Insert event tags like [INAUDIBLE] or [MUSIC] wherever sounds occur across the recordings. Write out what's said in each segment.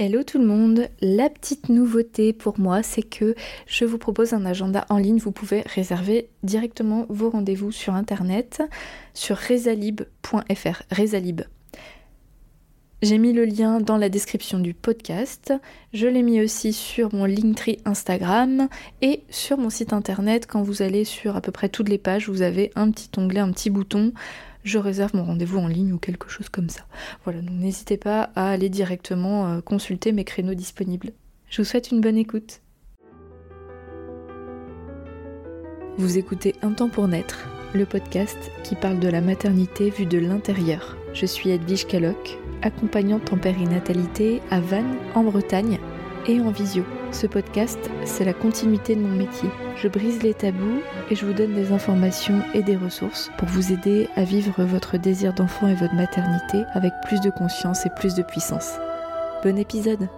Hello tout le monde, la petite nouveauté pour moi c'est que je vous propose un agenda en ligne, vous pouvez réserver directement vos rendez-vous sur internet sur rezalib.fr, rezalib. J'ai mis le lien dans la description du podcast, je l'ai mis aussi sur mon Linktree Instagram et sur mon site internet. Quand vous allez sur à peu près toutes les pages, vous avez un petit onglet, un petit bouton je réserve mon rendez-vous en ligne ou quelque chose comme ça. Voilà, donc n'hésitez pas à aller directement euh, consulter mes créneaux disponibles. Je vous souhaite une bonne écoute. Vous écoutez Un temps pour naître, le podcast qui parle de la maternité vue de l'intérieur. Je suis Edwige Caloc, accompagnante en périnatalité à Vannes, en Bretagne, et en visio. Ce podcast, c'est la continuité de mon métier. Je brise les tabous et je vous donne des informations et des ressources pour vous aider à vivre votre désir d'enfant et votre maternité avec plus de conscience et plus de puissance. Bon épisode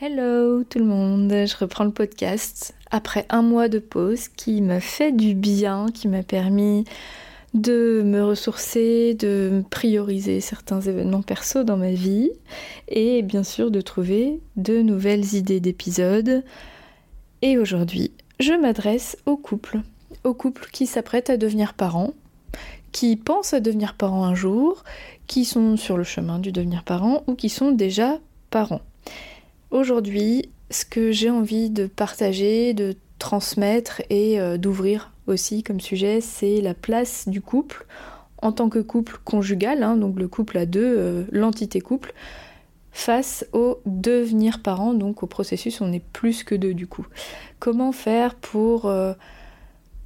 Hello tout le monde, je reprends le podcast après un mois de pause qui m'a fait du bien, qui m'a permis de me ressourcer, de prioriser certains événements perso dans ma vie et bien sûr de trouver de nouvelles idées d'épisodes. Et aujourd'hui, je m'adresse aux couples, aux couples qui s'apprêtent à devenir parents, qui pensent à devenir parents un jour, qui sont sur le chemin du devenir parent ou qui sont déjà parents. Aujourd'hui, ce que j'ai envie de partager, de transmettre et euh, d'ouvrir aussi comme sujet, c'est la place du couple en tant que couple conjugal, hein, donc le couple à deux, euh, l'entité couple, face au devenir parent, donc au processus on est plus que deux du coup. Comment faire pour euh,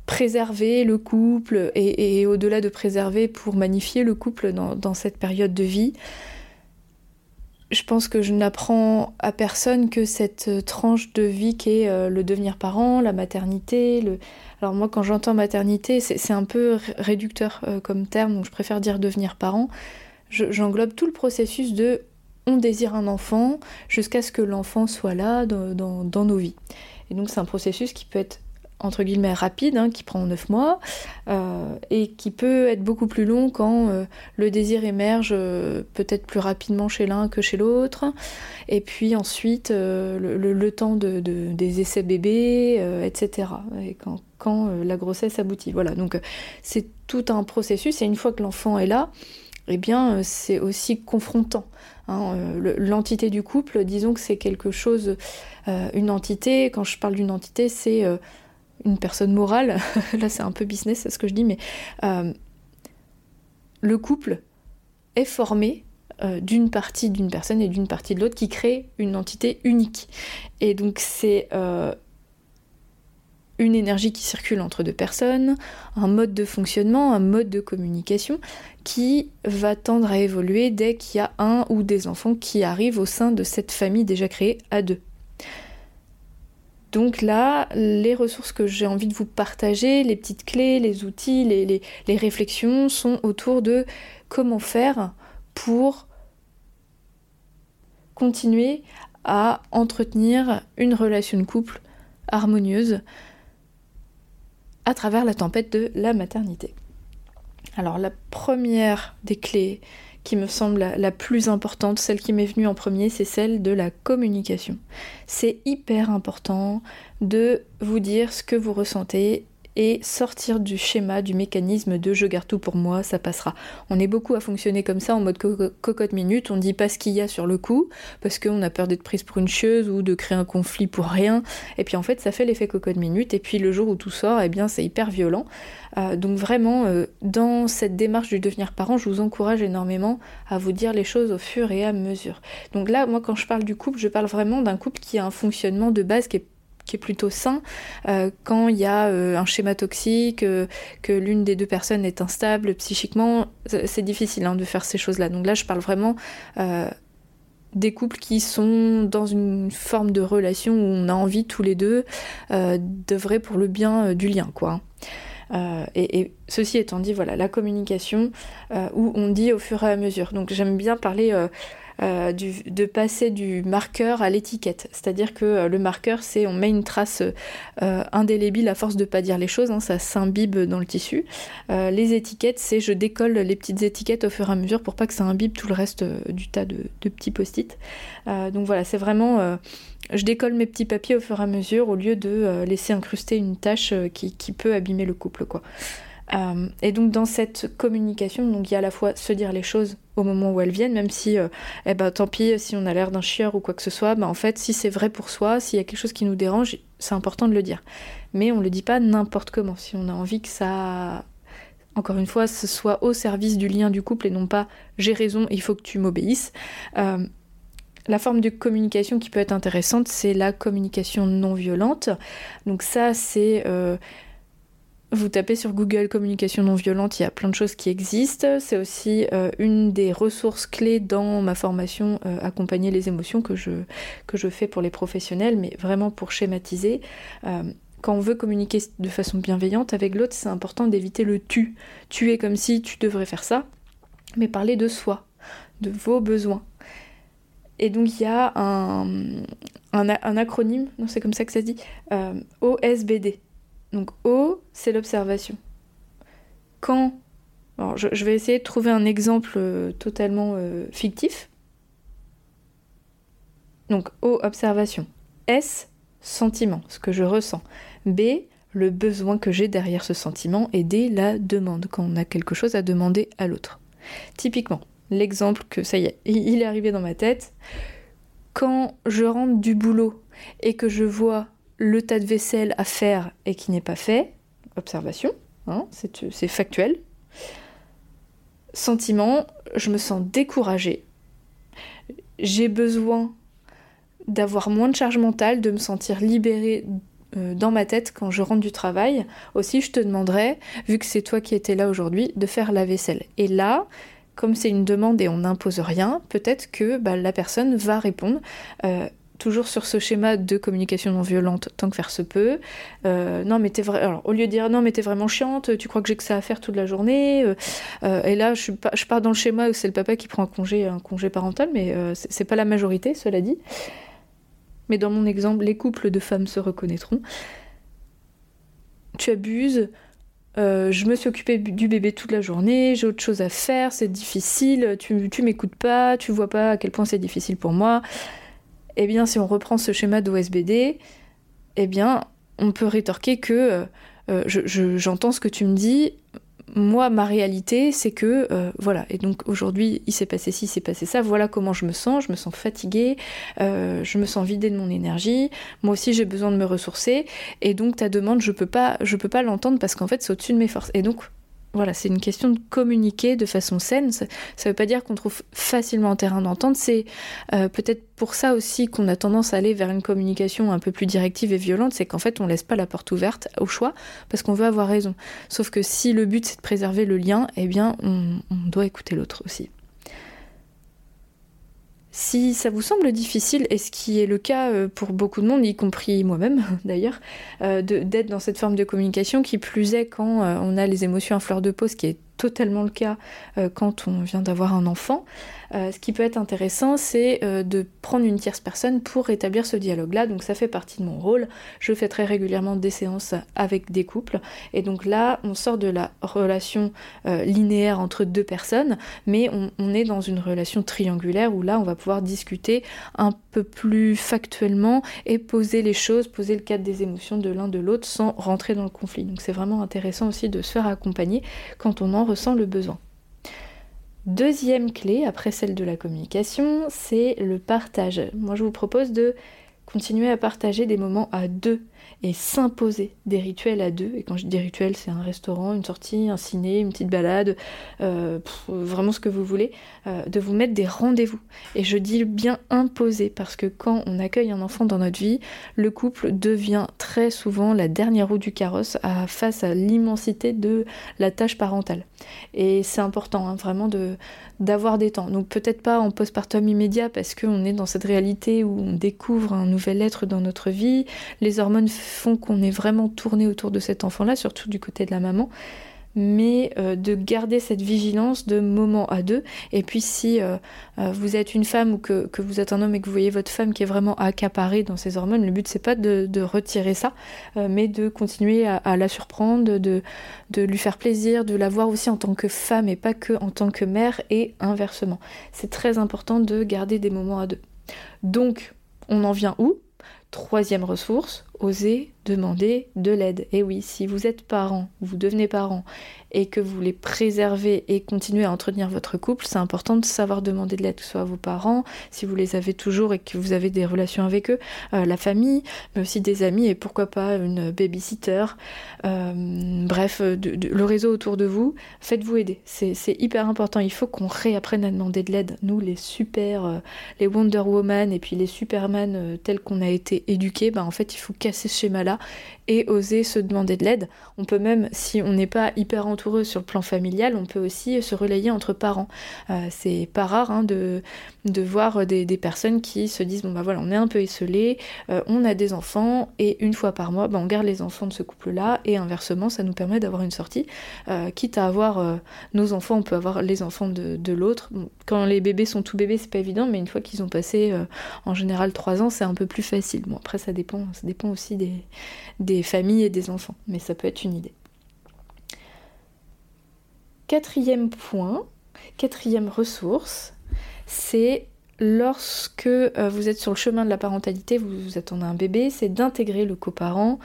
préserver le couple et, au-delà de préserver, pour magnifier le couple dans cette période de vie? Je pense que je n'apprends à personne que cette euh, tranche de vie qu'est euh, le devenir parent, la maternité. Alors moi quand j'entends maternité, c'est un peu réducteur euh, comme terme, donc je préfère dire devenir parent. J'englobe tout le processus de on désire un enfant jusqu'à ce que l'enfant soit là dans nos vies. Et donc c'est un processus qui peut être entre guillemets rapide, hein, qui prend 9 mois, euh, et qui peut être beaucoup plus long quand euh, le désir émerge euh, peut-être plus rapidement chez l'un que chez l'autre, et puis ensuite le, temps de, des essais bébés, etc. Et quand, quand la grossesse aboutit. Voilà, donc c'est tout un processus, et une fois que l'enfant est là, eh bien c'est aussi confrontant. Hein, l'entité du couple, disons que c'est quelque chose, une entité, quand je parle d'une entité, c'est une personne morale, [LAUGHS] là c'est un peu business ce que je dis, mais euh, le couple est formé euh, d'une partie d'une personne et d'une partie de l'autre qui crée une entité unique. Et donc c'est euh, une énergie qui circule entre deux personnes, un mode de fonctionnement, un mode de communication qui va tendre à évoluer dès qu'il y a un ou des enfants qui arrivent au sein de cette famille déjà créée à deux. Donc là, les ressources que j'ai envie de vous partager, les petites clés, les outils, les, réflexions sont autour de comment faire pour continuer à entretenir une relation de couple harmonieuse à travers la tempête de la maternité. Alors la première des clés qui me semble la, plus importante, celle qui m'est venue en premier, c'est celle de la communication. C'est hyper important de vous dire ce que vous ressentez et sortir du schéma, du mécanisme de je garde tout pour moi, ça passera. On est beaucoup à fonctionner comme ça en mode cocotte minute, on dit pas ce qu'il y a sur le coup, parce qu'on a peur d'être prise pour une chieuse ou de créer un conflit pour rien, et puis en fait ça fait l'effet cocotte minute, et puis le jour où tout sort, eh bien c'est hyper violent. Euh, donc vraiment, euh, dans cette démarche du devenir parent, je vous encourage énormément à vous dire les choses au fur et à mesure. Donc là, moi quand je parle du couple, je parle vraiment d'un couple qui a un fonctionnement de base qui est qui est plutôt sain euh, quand il y a euh, un schéma toxique, euh, que l'une des deux personnes est instable psychiquement, c'est difficile hein, de faire ces choses-là. Donc là, je parle vraiment des couples qui sont dans une forme de relation où on a envie tous les deux d'œuvrer pour le bien du lien, quoi. Et, et, ceci étant dit, voilà, la communication où on dit au fur et à mesure. Donc j'aime bien parler euh, de passer du marqueur à l'étiquette. C'est-à-dire que euh, le marqueur, c'est on met une trace indélébile à force de pas dire les choses, hein, ça s'imbibe dans le tissu. les étiquettes, c'est je décolle les petites étiquettes au fur et à mesure pour pas que ça imbibe tout le reste du tas de, petits post-it. donc voilà, c'est vraiment je décolle mes petits papiers au fur et à mesure au lieu de laisser incruster une tâche qui, qui, peut abîmer le couple quoi. Euh, et donc dans cette communication, donc il y a à la fois se dire les choses au moment où elles viennent, même si, euh, eh ben, tant pis si on a l'air d'un chieur ou quoi que ce soit, ben, en fait si c'est vrai pour soi, s'il y a quelque chose qui nous dérange, c'est important de le dire. Mais on le dit pas n'importe comment. Si on a envie que ça, encore une fois, ce soit au service du lien du couple et non pas j'ai raison, il faut que tu m'obéisses. Euh, la forme de communication qui peut être intéressante, c'est la communication non violente. Donc ça, c'est vous tapez sur Google communication non violente, il y a plein de choses qui existent. C'est aussi euh, une des ressources clés dans ma formation euh, Accompagner les émotions que je, que je fais pour les professionnels, mais vraiment pour schématiser. Euh, quand on veut communiquer de façon bienveillante avec l'autre, c'est important d'éviter le tu. Tu es comme si tu devrais faire ça, mais parler de soi, de vos besoins. Et donc il y a un, un, acronyme, non c'est comme ça que ça se dit, OSBD. Donc O, c'est l'observation. Quand... Je, vais essayer de trouver un exemple euh, totalement euh, fictif. Donc O, observation. S, sentiment, ce que je ressens. B, le besoin que j'ai derrière ce sentiment. Et D, la demande, quand on a quelque chose à demander à l'autre. Typiquement, l'exemple que ça y est, il est arrivé dans ma tête. Quand je rentre du boulot et que je vois le tas de vaisselle à faire et qui n'est pas fait, observation, hein, c'est factuel. Sentiment, je me sens découragée. J'ai besoin d'avoir moins de charge mentale, de me sentir libérée euh, dans ma tête quand je rentre du travail. Aussi, je te demanderais, vu que c'est toi qui étais là aujourd'hui, de faire la vaisselle. Et là, comme c'est une demande et on n'impose rien, peut-être que bah, la personne va répondre euh, toujours sur ce schéma de communication non violente tant que faire se peut. Euh, non mais t'es vrai. Alors au lieu de dire non mais t'es vraiment chiante, tu crois que j'ai que ça à faire toute la journée. Euh, euh, et là je, pars dans le schéma où c'est le papa qui prend un congé, parental, mais c'est pas la majorité, cela dit. Mais dans mon exemple, les couples de femmes se reconnaîtront. Tu abuses. je me suis occupée du bébé toute la journée, j'ai autre chose à faire, c'est difficile, tu, tu m'écoutes pas, tu vois pas à quel point c'est difficile pour moi. Eh bien, si on reprend ce schéma d'OSBD, eh bien, on peut rétorquer que euh, j'entends ce que tu me dis. Moi, ma réalité, c'est que euh, voilà. Et donc aujourd'hui, il s'est passé ci, il s'est passé ça. Voilà comment je me sens. Je me sens fatiguée. Euh, je me sens vidée de mon énergie. Moi aussi, j'ai besoin de me ressourcer. Et donc ta demande, je peux pas, je peux pas l'entendre parce qu'en fait, c'est au-dessus de mes forces. Et donc voilà, c'est une question de communiquer de façon saine. Ça ne veut pas dire qu'on trouve facilement un terrain d'entente. C'est euh, peut-être pour ça aussi qu'on a tendance à aller vers une communication un peu plus directive et violente. C'est qu'en fait, on laisse pas la porte ouverte au choix parce qu'on veut avoir raison. Sauf que si le but c'est de préserver le lien, eh bien, on doit écouter l'autre aussi. Si ça vous semble difficile, et ce qui est le cas euh, pour beaucoup de monde, y compris moi-même [LAUGHS] d'ailleurs, euh, d'être dans cette forme de communication, qui plus est quand euh, on a les émotions à fleur de peau, ce qui est totalement le cas quand on vient d'avoir un enfant, ce qui peut être intéressant, c'est euh, de prendre une tierce personne pour établir ce dialogue-là. Donc ça fait partie de mon rôle. Je fais très régulièrement des séances avec des couples. Et donc là, on sort de la relation euh, linéaire entre deux personnes, mais on, est dans une relation triangulaire où là, on va pouvoir discuter un peu plus factuellement et poser les choses, poser le cadre des émotions de l'un de l'autre sans rentrer dans le conflit. Donc c'est vraiment intéressant aussi de se faire accompagner quand on en ressent le besoin. Deuxième clé, après celle de la communication, c'est le partage. Moi, je vous propose de continuer à partager des moments à deux et s'imposer des rituels à deux. Et quand je dis rituels, c'est un restaurant, une sortie, un ciné, une petite balade, euh, vraiment ce que vous voulez, euh, de vous mettre des rendez-vous. Et je dis bien imposer parce que quand on accueille un enfant dans notre vie, le couple devient très souvent la dernière roue du carrosse face à l'immensité de la tâche parentale. Et c'est important hein, vraiment d'avoir des temps. Donc peut-être pas en postpartum immédiat parce qu'on est dans cette réalité où on découvre un nouvel être dans notre vie, les hormones font qu'on est vraiment tourné autour de cet enfant-là, surtout du côté de la maman. Mais euh, de garder cette vigilance de moment à deux. Et puis si euh, euh, vous êtes une femme ou que, vous êtes un homme et que vous voyez votre femme qui est vraiment accaparée dans ses hormones, le but c'est pas de, retirer ça, mais de continuer à, la surprendre, de, de, lui faire plaisir, de la voir aussi en tant que femme et pas que en tant que mère et inversement. C'est très important de garder des moments à deux. Donc on en vient où? Troisième ressource, oser demander de l'aide. Et oui, si vous êtes parent, vous devenez parent et que vous voulez préserver et continuer à entretenir votre couple, c'est important de savoir demander de l'aide, que ce soit à vos parents, si vous les avez toujours et que vous avez des relations avec eux, euh, la famille, mais aussi des amis et pourquoi pas une babysitter. Euh, bref, le réseau autour de vous, faites-vous aider. C'est hyper important. Il faut qu'on réapprenne à demander de l'aide. Nous, les super, euh, les Wonder Woman et puis les Superman tels qu'on a été éduqués, bah, en fait, il faut casser ce schéma-là et oser se demander de l'aide. On peut même, si on n'est pas hyper entoureux sur le plan familial, on peut aussi se relayer entre parents. Euh, c'est pas rare hein, de, de voir des, personnes qui se disent bon bah voilà, on est un peu esselé, euh, on a des enfants et une fois par mois, bah, on garde les enfants de ce couple-là et inversement, ça nous permet d'avoir une sortie. Euh, quitte à avoir nos enfants, on peut avoir les enfants de, l'autre. quand les bébés sont tout bébés, c'est pas évident, mais une fois qu'ils ont passé en général trois ans, c'est un peu plus facile. Bon après ça dépend, ça dépend aussi des, familles et des enfants, mais ça peut être une idée. Quatrième point, quatrième ressource, c'est lorsque euh, vous êtes sur le chemin de la parentalité, vous, attendez un bébé, c'est d'intégrer le coparent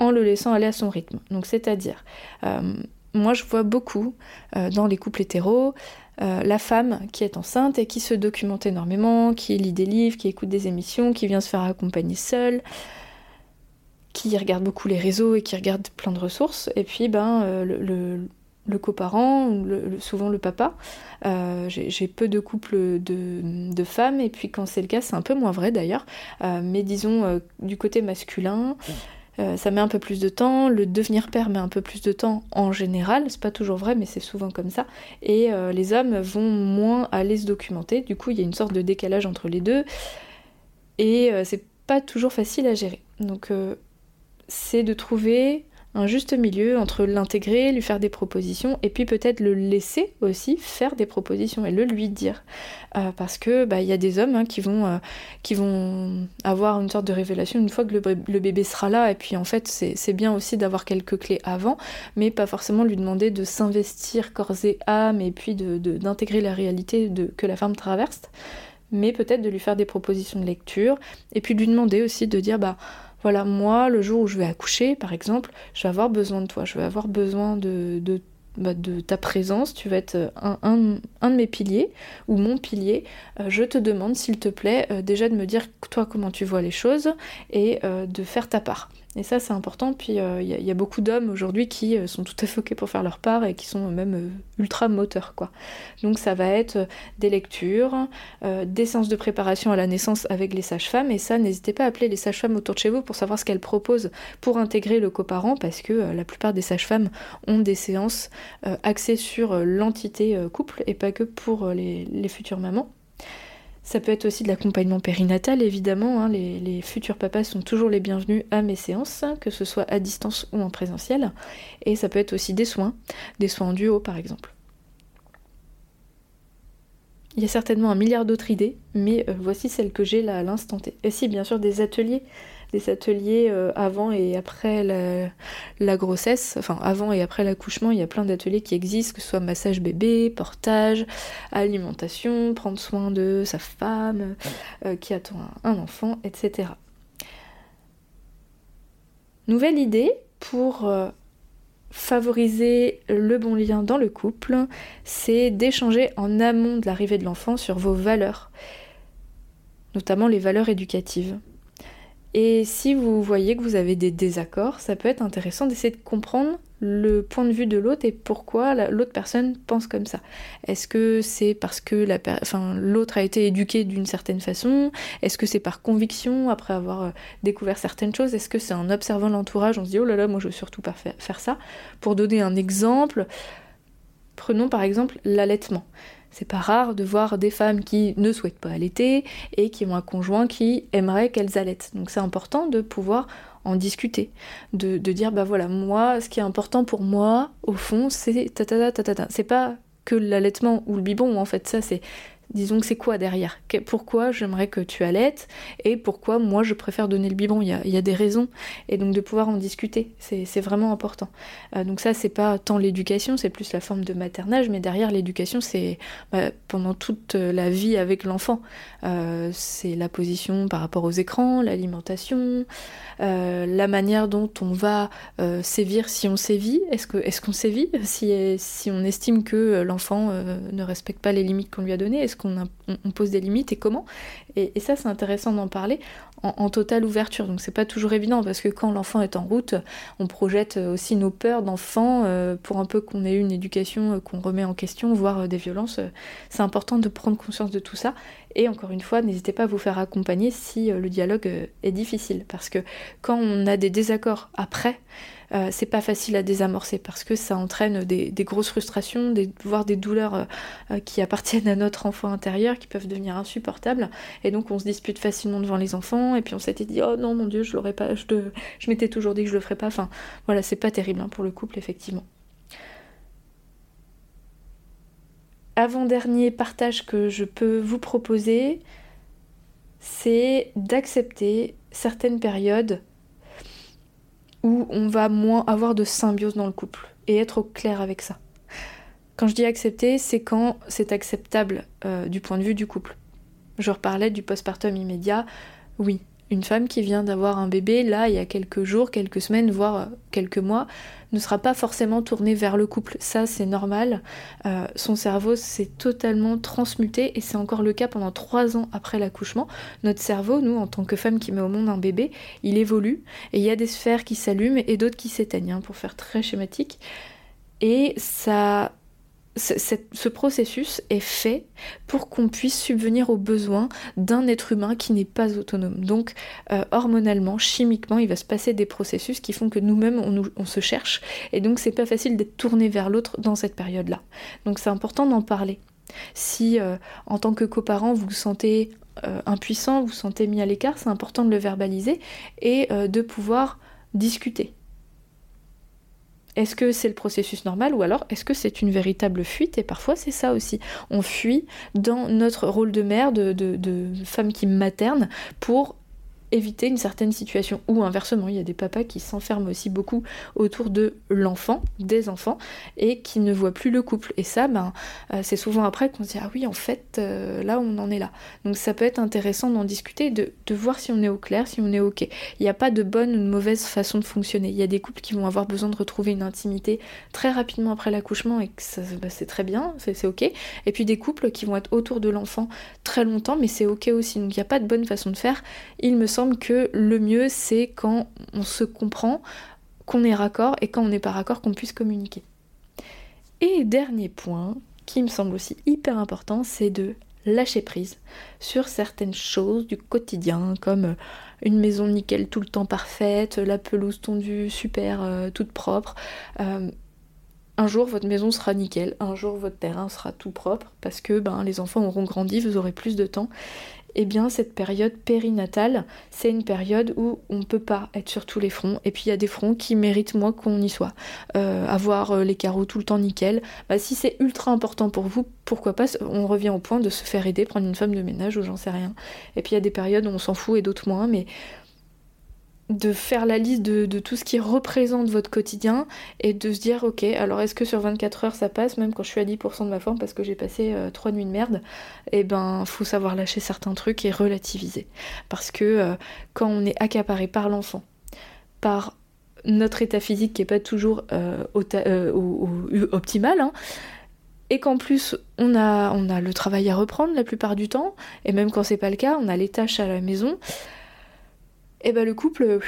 en le laissant aller à son rythme. Donc c'est-à-dire, euh, moi je vois beaucoup euh, dans les couples hétéros la femme qui est enceinte et qui se documente énormément, qui lit des livres, qui écoute des émissions, qui vient se faire accompagner seule, qui regarde beaucoup les réseaux et qui regarde plein de ressources. Et puis, ben, euh, le, le, coparent, le, souvent le papa. Euh, j'ai peu de couples de, femmes, et puis quand c'est le cas, c'est un peu moins vrai d'ailleurs. Euh, mais disons, du côté masculin, ça met un peu plus de temps. Le devenir père met un peu plus de temps en général. C'est pas toujours vrai, mais c'est souvent comme ça. Et les hommes vont moins aller se documenter. Du coup, il y a une sorte de décalage entre les deux. Et c'est pas toujours facile à gérer. Donc c'est de trouver un juste milieu entre l'intégrer, lui faire des propositions, et puis peut-être le laisser aussi faire des propositions et le lui dire. Euh, parce que bah, il y a des hommes hein, qui, vont, euh, qui vont avoir une sorte de révélation une fois que le, bébé sera là, et puis en fait c'est bien aussi d'avoir quelques clés avant, mais pas forcément lui demander de s'investir corps et âme, et puis d'intégrer de, la réalité de, que la femme traverse, mais peut-être de lui faire des propositions de lecture, et puis de lui demander aussi de dire bah voilà, moi, le jour où je vais accoucher, par exemple, je vais avoir besoin de toi, je vais avoir besoin de, de, bah, ta présence, tu vas être un, de mes piliers, ou mon pilier. Euh, je te demande, s'il te plaît, euh, déjà de me dire toi comment tu vois les choses, et euh, de faire ta part. Et ça, c'est important. Puis, il euh, y, a beaucoup d'hommes aujourd'hui qui euh, sont tout à fait pour faire leur part et qui sont même euh, ultra moteurs, quoi. Donc, ça va être des lectures, des séances de préparation à la naissance avec les sages-femmes. Et ça, n'hésitez pas à appeler les sages-femmes autour de chez vous pour savoir ce qu'elles proposent pour intégrer le coparent, parce que la plupart des sages-femmes ont des séances axées sur l'entité couple et pas que pour les futures mamans. Ça peut être aussi de l'accompagnement périnatal, évidemment. Hein. les, futurs papas sont toujours les bienvenus à mes séances, que ce soit à distance ou en présentiel. Et ça peut être aussi des soins, des soins en duo par exemple. Il y a certainement un milliard d'autres idées, mais euh, voici celle que j'ai là à l'instant T. Et si, bien sûr, des ateliers des ateliers euh, avant et après la, grossesse, enfin avant et après l'accouchement, il y a plein d'ateliers qui existent, que ce soit massage bébé, portage, alimentation, prendre soin de sa femme euh, qui attend un, enfant, etc. Nouvelle idée pour euh, favoriser le bon lien dans le couple, c'est d'échanger en amont de l'arrivée de l'enfant sur vos valeurs, notamment les valeurs éducatives. Et si vous voyez que vous avez des désaccords, ça peut être intéressant d'essayer de comprendre le point de vue de l'autre et pourquoi l'autre personne pense comme ça. Est-ce que c'est parce que l'autre a été éduqué d'une certaine façon? Est-ce que c'est par conviction après avoir euh, découvert certaines choses? Est-ce que c'est en observant l'entourage, on se dit oh là là, moi je veux surtout pas faire ça? Pour donner un exemple, prenons par exemple l'allaitement. C'est pas rare de voir des femmes qui ne souhaitent pas allaiter et qui ont un conjoint qui aimerait qu'elles allaitent. Donc c'est important de pouvoir en discuter, de, dire bah voilà, moi, ce qui est important pour moi, au fond, c'est ta ta ta ta ta. C'est pas que l'allaitement ou le biberon, en fait, ça c'est disons que c'est quoi derrière? Pourquoi j'aimerais que tu allaites? Et pourquoi moi je préfère donner le biberon? Il y, a, des raisons et donc de pouvoir en discuter, c'est vraiment important. Euh, donc ça c'est pas tant l'éducation, c'est plus la forme de maternage, mais derrière l'éducation c'est bah, pendant toute la vie avec l'enfant. Euh, c'est la position par rapport aux écrans, l'alimentation, euh, la manière dont on va sévir si on sévit. Est-ce qu'on sévit si on estime que l'enfant ne respecte pas les limites qu'on lui a données? Qu'on on pose des limites et comment. Et, ça, c'est intéressant d'en parler en, totale ouverture. Donc, c'est pas toujours évident parce que quand l'enfant est en route, on projette aussi nos peurs d'enfant euh, pour un peu qu'on ait une éducation euh, qu'on remet en question, voire euh, des violences. c'est important de prendre conscience de tout ça. Et encore une fois, n'hésitez pas à vous faire accompagner si le dialogue est difficile. Parce que quand on a des désaccords après, euh, c'est pas facile à désamorcer parce que ça entraîne des, grosses frustrations, voire des douleurs euh, euh, qui appartiennent à notre enfant intérieur, qui peuvent devenir insupportables. Et donc on se dispute facilement devant les enfants, et puis on s'était dit oh non mon dieu, je l'aurais pas, je, je m'étais toujours dit que je le ferais pas. Enfin voilà, c'est pas terrible hein, pour le couple effectivement. Avant-dernier partage que je peux vous proposer, c'est d'accepter certaines périodes où on va moins avoir de symbiose dans le couple et être au clair avec ça. Quand je dis accepter, c'est quand c'est acceptable euh, du point de vue du couple. Je reparlais du postpartum immédiat. Oui, une femme qui vient d'avoir un bébé, là, il y a quelques jours, quelques semaines, voire euh, quelques mois, ne sera pas forcément tournée vers le couple. Ça, c'est normal. Euh, son cerveau s'est totalement transmuté et c'est encore le cas pendant trois ans après l'accouchement. Notre cerveau, nous, en tant que femme qui met au monde un bébé, il évolue et il y a des sphères qui s'allument et d'autres qui s'éteignent, hein, pour faire très schématique. Et ça ce processus est fait pour qu'on puisse subvenir aux besoins d'un être humain qui n'est pas autonome. Donc, euh, hormonalement, chimiquement, il va se passer des processus qui font que nous-mêmes, on, se cherche. Et donc, c'est pas facile d'être tourné vers l'autre dans cette période-là. Donc, c'est important d'en parler. Si, euh, en tant que coparent, vous vous sentez euh, impuissant, vous vous sentez mis à l'écart, c'est important de le verbaliser et de pouvoir discuter est-ce que c'est le processus normal ou alors est-ce que c'est une véritable fuite Et parfois c'est ça aussi. On fuit dans notre rôle de mère, de, femme qui materne, pour éviter une certaine situation. Ou inversement, il y a des papas qui s'enferment aussi beaucoup autour de l'enfant, des enfants, et qui ne voient plus le couple. Et ça, ben, euh, c'est souvent après qu'on se dit, ah oui, en fait, euh, là, on en est là. Donc ça peut être intéressant d'en discuter, de, de, voir si on est au clair, si on est OK. Il n'y a pas de bonne ou de mauvaise façon de fonctionner. Il y a des couples qui vont avoir besoin de retrouver une intimité très rapidement après l'accouchement, et que ben, c'est très bien, c'est OK. Et puis des couples qui vont être autour de l'enfant très longtemps, mais c'est OK aussi. Donc il n'y a pas de bonne façon de faire. Il me semble que le mieux c'est quand on se comprend, qu'on est raccord et quand on n'est pas raccord qu'on puisse communiquer. Et dernier point qui me semble aussi hyper important, c'est de lâcher prise sur certaines choses du quotidien comme une maison nickel tout le temps parfaite, la pelouse tondue super euh, toute propre. Euh, un jour votre maison sera nickel, un jour votre terrain sera tout propre parce que ben, les enfants auront grandi, vous aurez plus de temps eh bien cette période périnatale, c'est une période où on ne peut pas être sur tous les fronts. Et puis il y a des fronts qui méritent moins qu'on y soit. Euh, avoir euh, les carreaux tout le temps nickel. Bah, si c'est ultra important pour vous, pourquoi pas On revient au point de se faire aider, prendre une femme de ménage ou j'en sais rien. Et puis il y a des périodes où on s'en fout et d'autres moins, mais de faire la liste de, tout ce qui représente votre quotidien et de se dire ok alors est-ce que sur 24 heures ça passe même quand je suis à 10% de ma forme parce que j'ai passé 3 euh, nuits de merde et eh ben faut savoir lâcher certains trucs et relativiser. Parce que euh, quand on est accaparé par l'enfant par notre état physique qui est pas toujours euh, optimal hein, et qu'en plus on a, on a le travail à reprendre la plupart du temps et même quand c'est pas le cas on a les tâches à la maison et ben le couple,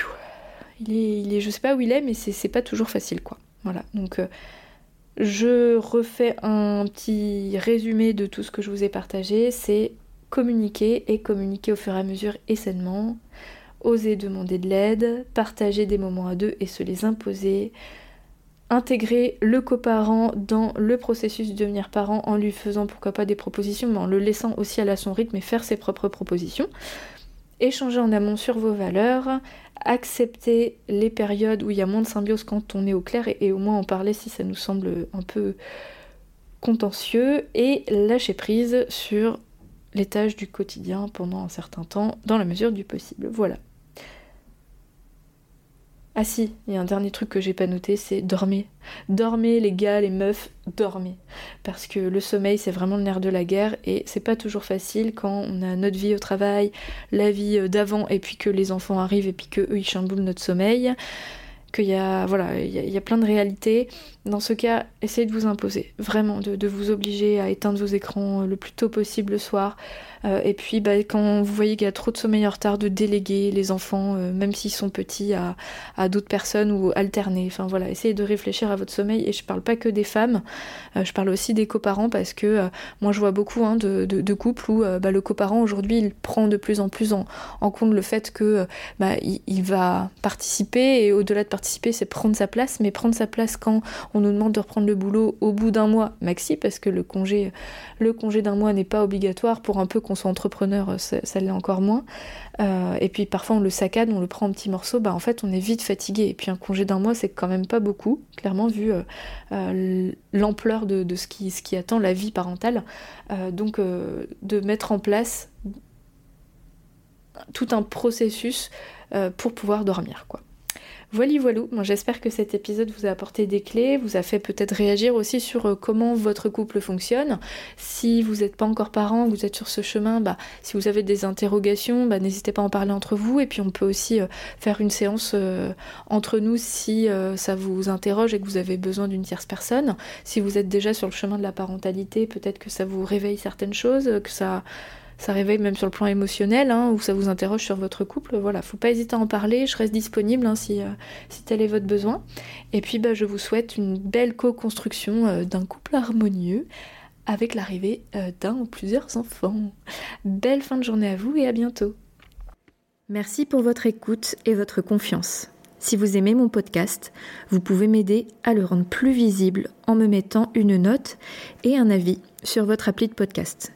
il est, il est, je sais pas où il est, mais c'est pas toujours facile quoi. Voilà, donc euh, je refais un petit résumé de tout ce que je vous ai partagé, c'est communiquer et communiquer au fur et à mesure et sainement, oser demander de l'aide, partager des moments à deux et se les imposer, intégrer le coparent dans le processus de devenir parent en lui faisant pourquoi pas des propositions, mais en le laissant aussi à son rythme et faire ses propres propositions échanger en amont sur vos valeurs, accepter les périodes où il y a moins de symbiose quand on est au clair et, au moins en parler si ça nous semble un peu contentieux et lâcher prise sur les tâches du quotidien pendant un certain temps dans la mesure du possible. Voilà. Ah si, il y a un dernier truc que j'ai pas noté, c'est dormez. Dormez les gars, les meufs, dormez. Parce que le sommeil c'est vraiment le nerf de la guerre et c'est pas toujours facile quand on a notre vie au travail, la vie euh, d'avant et puis que les enfants arrivent et puis que eux ils chamboulent notre sommeil. Qu'il y a, voilà, il y, a, plein de réalités. Dans ce cas, essayez de vous imposer, vraiment, de, vous obliger à éteindre vos écrans euh, le plus tôt possible le soir, euh, et puis bah, quand vous voyez qu'il y a trop de sommeil en retard, de déléguer les enfants, euh, même s'ils sont petits, à, d'autres personnes ou alterner. Enfin voilà, essayez de réfléchir à votre sommeil. Et je parle pas que des femmes, je parle aussi des coparents parce que moi je vois beaucoup hein, de, couples où bah, le coparent aujourd'hui il prend de plus en plus en, compte le fait que bah, il, va participer et au-delà de participer c'est prendre sa place, mais prendre sa place quand on nous demande de reprendre le boulot au bout d'un mois maxi parce que le congé, le congé d'un mois n'est pas obligatoire pour un peu qu'on soit entrepreneur, ça, l'est encore moins. Euh, et puis parfois on le saccade, on le prend en petits morceaux, bah en fait on est vite fatigué. Et puis un congé d'un mois c'est quand même pas beaucoup, clairement vu euh, euh, l'ampleur de, ce, qui, ce qui attend la vie parentale. donc de mettre en place tout un processus pour pouvoir dormir quoi. Voilà, voilà. J'espère que cet épisode vous a apporté des clés, vous a fait peut-être réagir aussi sur euh, comment votre couple fonctionne. Si vous n'êtes pas encore parent, vous êtes sur ce chemin, bah, si vous avez des interrogations, bah, n'hésitez pas à en parler entre vous. Et puis, on peut aussi euh, faire une séance euh, entre nous si ça vous interroge et que vous avez besoin d'une tierce personne. Si vous êtes déjà sur le chemin de la parentalité, peut-être que ça vous réveille certaines choses, que ça ça réveille même sur le plan émotionnel, hein, ou ça vous interroge sur votre couple, voilà, faut pas hésiter à en parler, je reste disponible hein, si, euh, si tel est votre besoin. Et puis bah, je vous souhaite une belle co-construction euh, d'un couple harmonieux avec l'arrivée euh, d'un ou plusieurs enfants. Belle fin de journée à vous et à bientôt. Merci pour votre écoute et votre confiance. Si vous aimez mon podcast, vous pouvez m'aider à le rendre plus visible en me mettant une note et un avis sur votre appli de podcast.